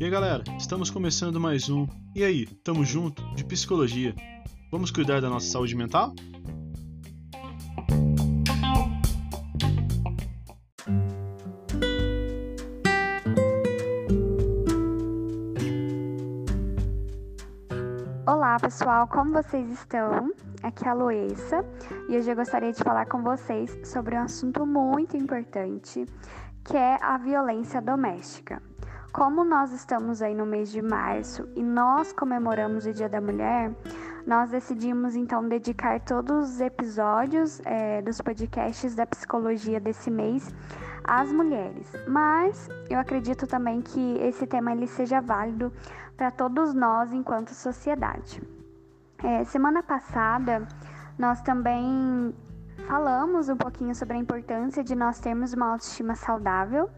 E aí galera, estamos começando mais um E aí, tamo junto de psicologia. Vamos cuidar da nossa saúde mental? Olá pessoal, como vocês estão? Aqui é a Loessa e hoje eu gostaria de falar com vocês sobre um assunto muito importante que é a violência doméstica. Como nós estamos aí no mês de março e nós comemoramos o Dia da Mulher, nós decidimos então dedicar todos os episódios é, dos podcasts da psicologia desse mês às mulheres. Mas eu acredito também que esse tema ele seja válido para todos nós enquanto sociedade. É, semana passada nós também falamos um pouquinho sobre a importância de nós termos uma autoestima saudável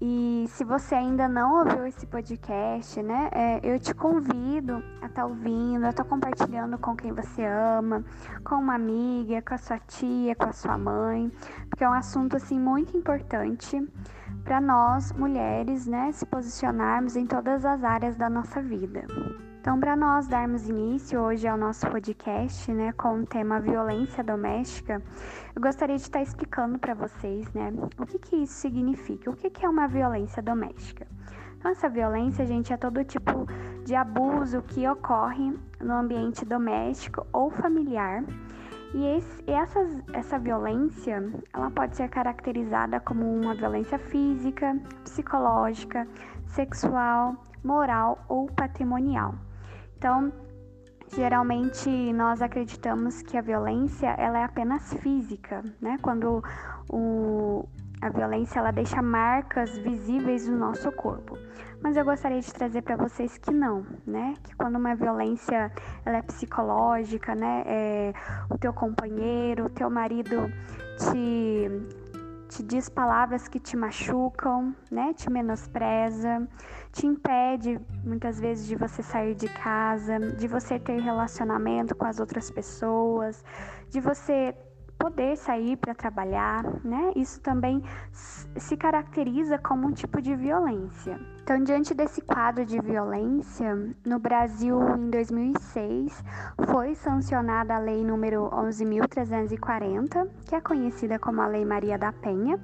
e se você ainda não ouviu esse podcast, né, é, eu te convido a estar tá ouvindo, a estar tá compartilhando com quem você ama, com uma amiga, com a sua tia, com a sua mãe, porque é um assunto assim muito importante para nós mulheres, né, se posicionarmos em todas as áreas da nossa vida. Então, para nós darmos início hoje ao nosso podcast, né, com o tema violência doméstica, eu gostaria de estar explicando para vocês, né, o que, que isso significa, o que, que é uma violência doméstica. Então, essa violência, gente, é todo tipo de abuso que ocorre no ambiente doméstico ou familiar. E esse, essa, essa violência, ela pode ser caracterizada como uma violência física, psicológica, sexual, moral ou patrimonial. Então, geralmente nós acreditamos que a violência ela é apenas física, né? Quando o, a violência ela deixa marcas visíveis no nosso corpo. Mas eu gostaria de trazer para vocês que não, né? Que quando uma violência ela é psicológica, né? É, o teu companheiro, o teu marido te te diz palavras que te machucam, né? Te menospreza, te impede muitas vezes de você sair de casa, de você ter relacionamento com as outras pessoas, de você poder sair para trabalhar, né? Isso também se caracteriza como um tipo de violência. Então, diante desse quadro de violência, no Brasil, em 2006, foi sancionada a Lei número 11.340, que é conhecida como a Lei Maria da Penha,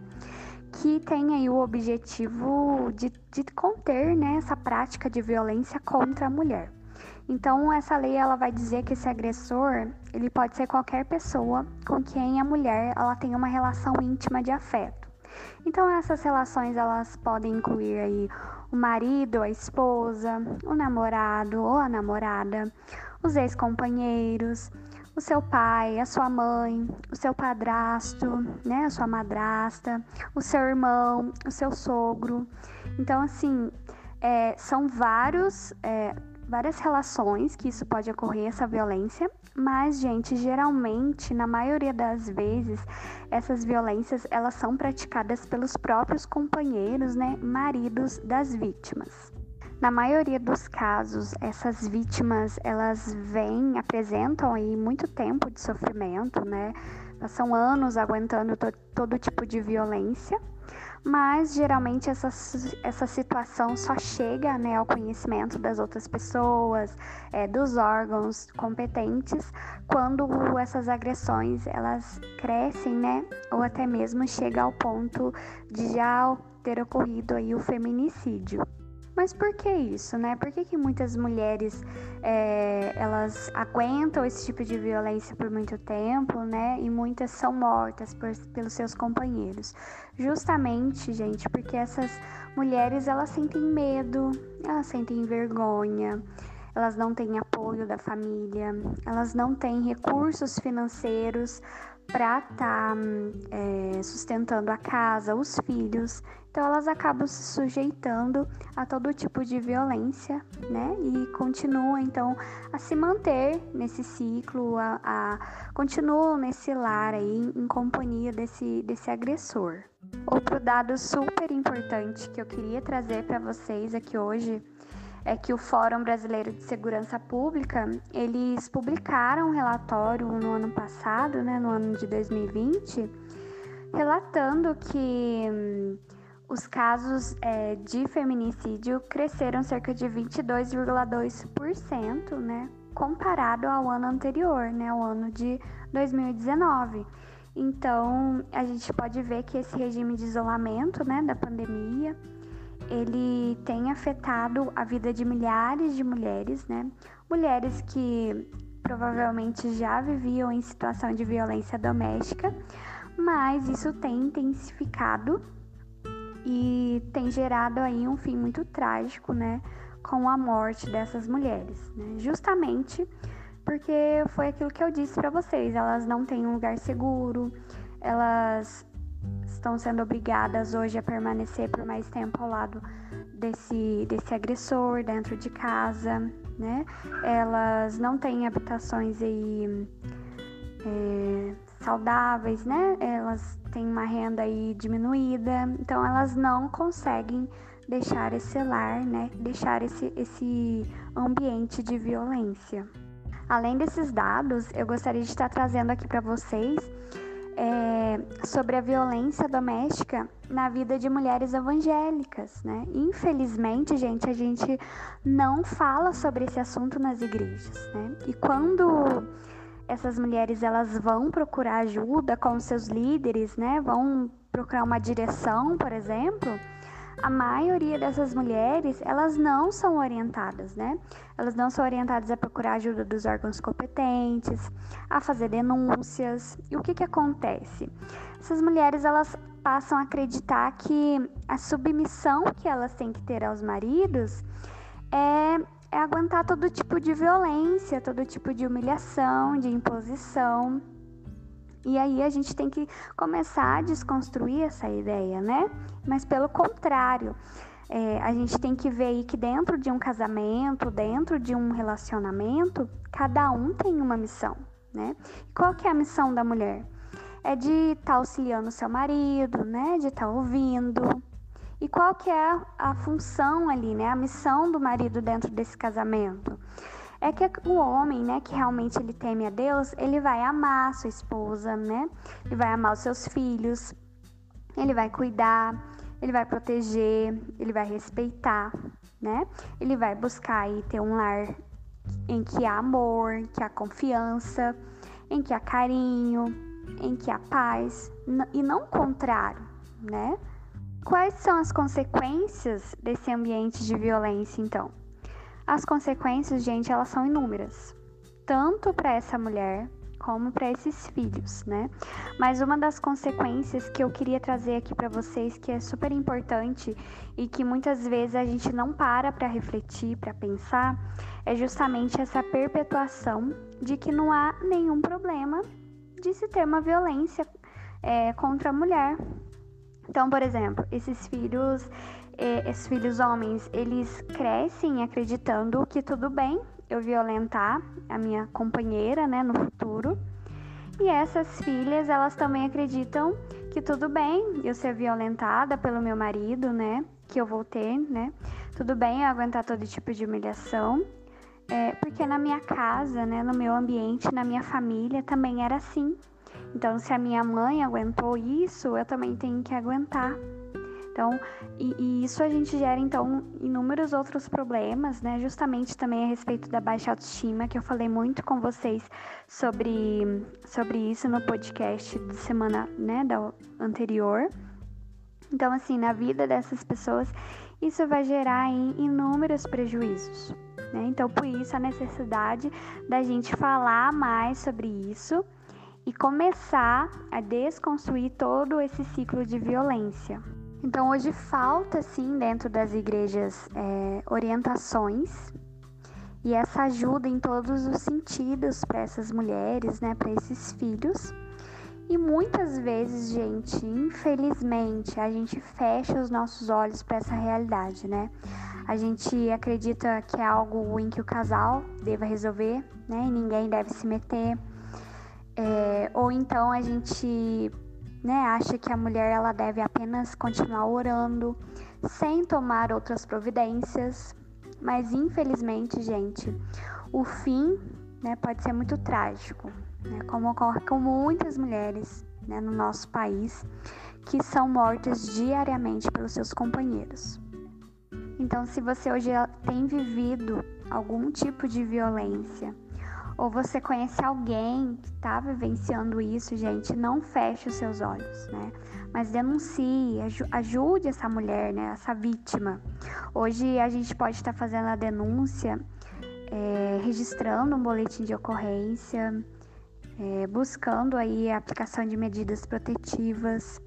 que tem aí o objetivo de, de conter né, essa prática de violência contra a mulher. Então, essa lei ela vai dizer que esse agressor, ele pode ser qualquer pessoa com quem a mulher ela tem uma relação íntima de afeto. Então, essas relações elas podem incluir aí o marido, a esposa, o namorado ou a namorada, os ex-companheiros, o seu pai, a sua mãe, o seu padrasto, né, a sua madrasta, o seu irmão, o seu sogro. Então, assim, é, são vários é, várias relações que isso pode ocorrer, essa violência, mas, gente, geralmente, na maioria das vezes, essas violências elas são praticadas pelos próprios companheiros, né, maridos das vítimas. Na maioria dos casos, essas vítimas elas vêm, apresentam aí muito tempo de sofrimento, né? Passam anos aguentando to todo tipo de violência mas geralmente essa, essa situação só chega né, ao conhecimento das outras pessoas, é, dos órgãos competentes, quando essas agressões elas crescem, né, ou até mesmo chega ao ponto de já ter ocorrido aí o feminicídio. Mas por que isso, né? Por que, que muitas mulheres é, elas aguentam esse tipo de violência por muito tempo, né? E muitas são mortas por, pelos seus companheiros. Justamente, gente, porque essas mulheres elas sentem medo, elas sentem vergonha, elas não têm apoio da família, elas não têm recursos financeiros para estar tá, é, sustentando a casa, os filhos. Então elas acabam se sujeitando a todo tipo de violência, né? E continuam então a se manter nesse ciclo, a, a continuam nesse lar aí em companhia desse, desse agressor. Outro dado super importante que eu queria trazer para vocês aqui hoje é que o Fórum Brasileiro de Segurança Pública, eles publicaram um relatório no ano passado, né, no ano de 2020, relatando que hum, os casos é, de feminicídio cresceram cerca de 22,2%, né, comparado ao ano anterior, né, ao ano de 2019. Então, a gente pode ver que esse regime de isolamento, né, da pandemia, ele tem afetado a vida de milhares de mulheres, né? Mulheres que provavelmente já viviam em situação de violência doméstica, mas isso tem intensificado e tem gerado aí um fim muito trágico, né, com a morte dessas mulheres, né? Justamente porque foi aquilo que eu disse para vocês, elas não têm um lugar seguro, elas estão sendo obrigadas hoje a permanecer por mais tempo ao lado desse, desse agressor dentro de casa, né? Elas não têm habitações aí é, saudáveis, né? Elas têm uma renda aí diminuída, então elas não conseguem deixar esse lar, né? Deixar esse, esse ambiente de violência. Além desses dados, eu gostaria de estar trazendo aqui para vocês é, sobre a violência doméstica na vida de mulheres evangélicas, né? Infelizmente, gente, a gente não fala sobre esse assunto nas igrejas, né? E quando essas mulheres elas vão procurar ajuda com seus líderes, né? Vão procurar uma direção, por exemplo, a maioria dessas mulheres, elas não são orientadas, né? Elas não são orientadas a procurar ajuda dos órgãos competentes, a fazer denúncias. E o que que acontece? Essas mulheres, elas passam a acreditar que a submissão que elas têm que ter aos maridos é, é aguentar todo tipo de violência, todo tipo de humilhação, de imposição. E aí a gente tem que começar a desconstruir essa ideia, né? Mas pelo contrário, é, a gente tem que ver aí que dentro de um casamento, dentro de um relacionamento, cada um tem uma missão, né? Qual que é a missão da mulher? É de estar tá auxiliando o seu marido, né? De estar tá ouvindo. E qual que é a, função ali, né? A missão do marido dentro desse casamento? É que o homem, né, que realmente ele teme a Deus, ele vai amar a sua esposa, né? Ele vai amar os seus filhos, ele vai cuidar, ele vai proteger, ele vai respeitar, né? Ele vai buscar aí ter um lar em que há amor, que há confiança, em que há carinho, em que há paz e não o contrário, né? Quais são as consequências desse ambiente de violência, então? As consequências, gente, elas são inúmeras, tanto para essa mulher como para esses filhos, né? Mas uma das consequências que eu queria trazer aqui para vocês, que é super importante e que muitas vezes a gente não para para refletir, para pensar, é justamente essa perpetuação de que não há nenhum problema de se ter uma violência é, contra a mulher. Então, por exemplo, esses filhos esses filhos homens, eles crescem acreditando que tudo bem eu violentar a minha companheira, né, no futuro. E essas filhas, elas também acreditam que tudo bem eu ser violentada pelo meu marido, né, que eu vou ter, né, tudo bem eu aguentar todo tipo de humilhação, é, porque na minha casa, né, no meu ambiente, na minha família também era assim. Então, se a minha mãe aguentou isso, eu também tenho que aguentar. Então, e, e, isso a gente gera então inúmeros outros problemas, né? Justamente também a respeito da baixa autoestima, que eu falei muito com vocês sobre, sobre isso no podcast de semana, né, da anterior. Então, assim, na vida dessas pessoas, isso vai gerar inúmeros prejuízos. Né? Então, por isso a necessidade da gente falar mais sobre isso e começar a desconstruir todo esse ciclo de violência. Então, hoje falta, sim, dentro das igrejas, é, orientações e essa ajuda em todos os sentidos para essas mulheres, né, para esses filhos. E muitas vezes, gente, infelizmente, a gente fecha os nossos olhos para essa realidade, né? A gente acredita que é algo em que o casal deva resolver, né? E ninguém deve se meter. É, ou então a gente né, acha que a mulher ela deve apenas continuar orando, sem tomar outras providências. Mas infelizmente, gente, o fim né, pode ser muito trágico, né, como ocorre com muitas mulheres né, no nosso país que são mortas diariamente pelos seus companheiros. Então, se você hoje tem vivido algum tipo de violência, ou você conhece alguém que está vivenciando isso, gente, não feche os seus olhos, né? Mas denuncie, ajude essa mulher, né? Essa vítima. Hoje a gente pode estar tá fazendo a denúncia, é, registrando um boletim de ocorrência, é, buscando aí a aplicação de medidas protetivas.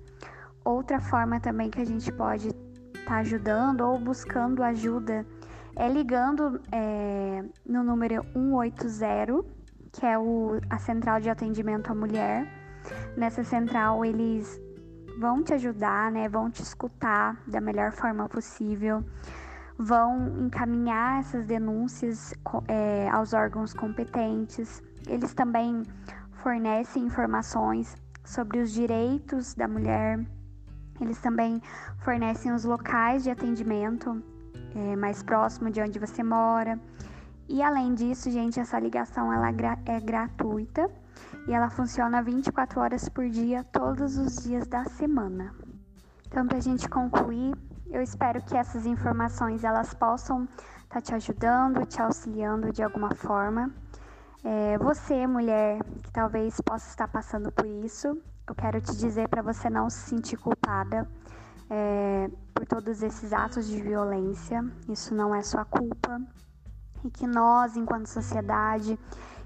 Outra forma também que a gente pode estar tá ajudando ou buscando ajuda é ligando é, no número 180, que é o, a central de atendimento à mulher. Nessa central eles vão te ajudar, né? Vão te escutar da melhor forma possível, vão encaminhar essas denúncias é, aos órgãos competentes. Eles também fornecem informações sobre os direitos da mulher. Eles também fornecem os locais de atendimento é, mais próximo de onde você mora. E além disso, gente, essa ligação ela é gratuita e ela funciona 24 horas por dia, todos os dias da semana. Então, para a gente concluir, eu espero que essas informações elas possam estar tá te ajudando, te auxiliando de alguma forma. É, você, mulher, que talvez possa estar passando por isso, eu quero te dizer para você não se sentir culpada é, por todos esses atos de violência. Isso não é sua culpa. E que nós, enquanto sociedade,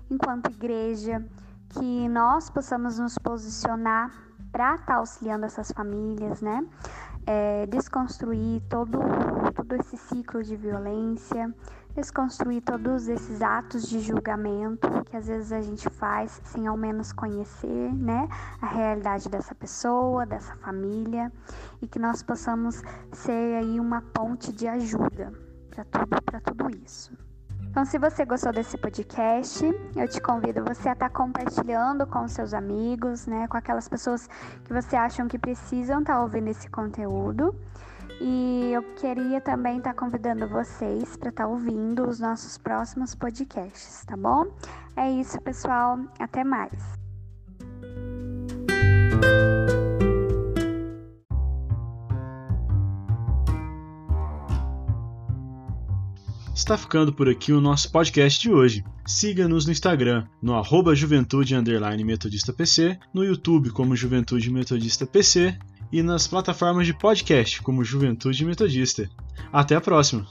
enquanto igreja, que nós possamos nos posicionar para estar tá auxiliando essas famílias, né? É, desconstruir todo, todo esse ciclo de violência, desconstruir todos esses atos de julgamento que às vezes a gente faz sem ao menos conhecer, né, a realidade dessa pessoa, dessa família, e que nós possamos ser aí uma ponte de ajuda para tudo, para tudo isso. Então, se você gostou desse podcast, eu te convido você a estar tá compartilhando com seus amigos, né, com aquelas pessoas que você acham que precisam estar tá ouvindo esse conteúdo. E eu queria também estar tá convidando vocês para estar tá ouvindo os nossos próximos podcasts, tá bom? É isso, pessoal. Até mais. Está ficando por aqui o nosso podcast de hoje. Siga-nos no Instagram, no arroba juventude metodista PC, no YouTube como Juventude Metodista PC e nas plataformas de podcast como Juventude Metodista. Até a próxima!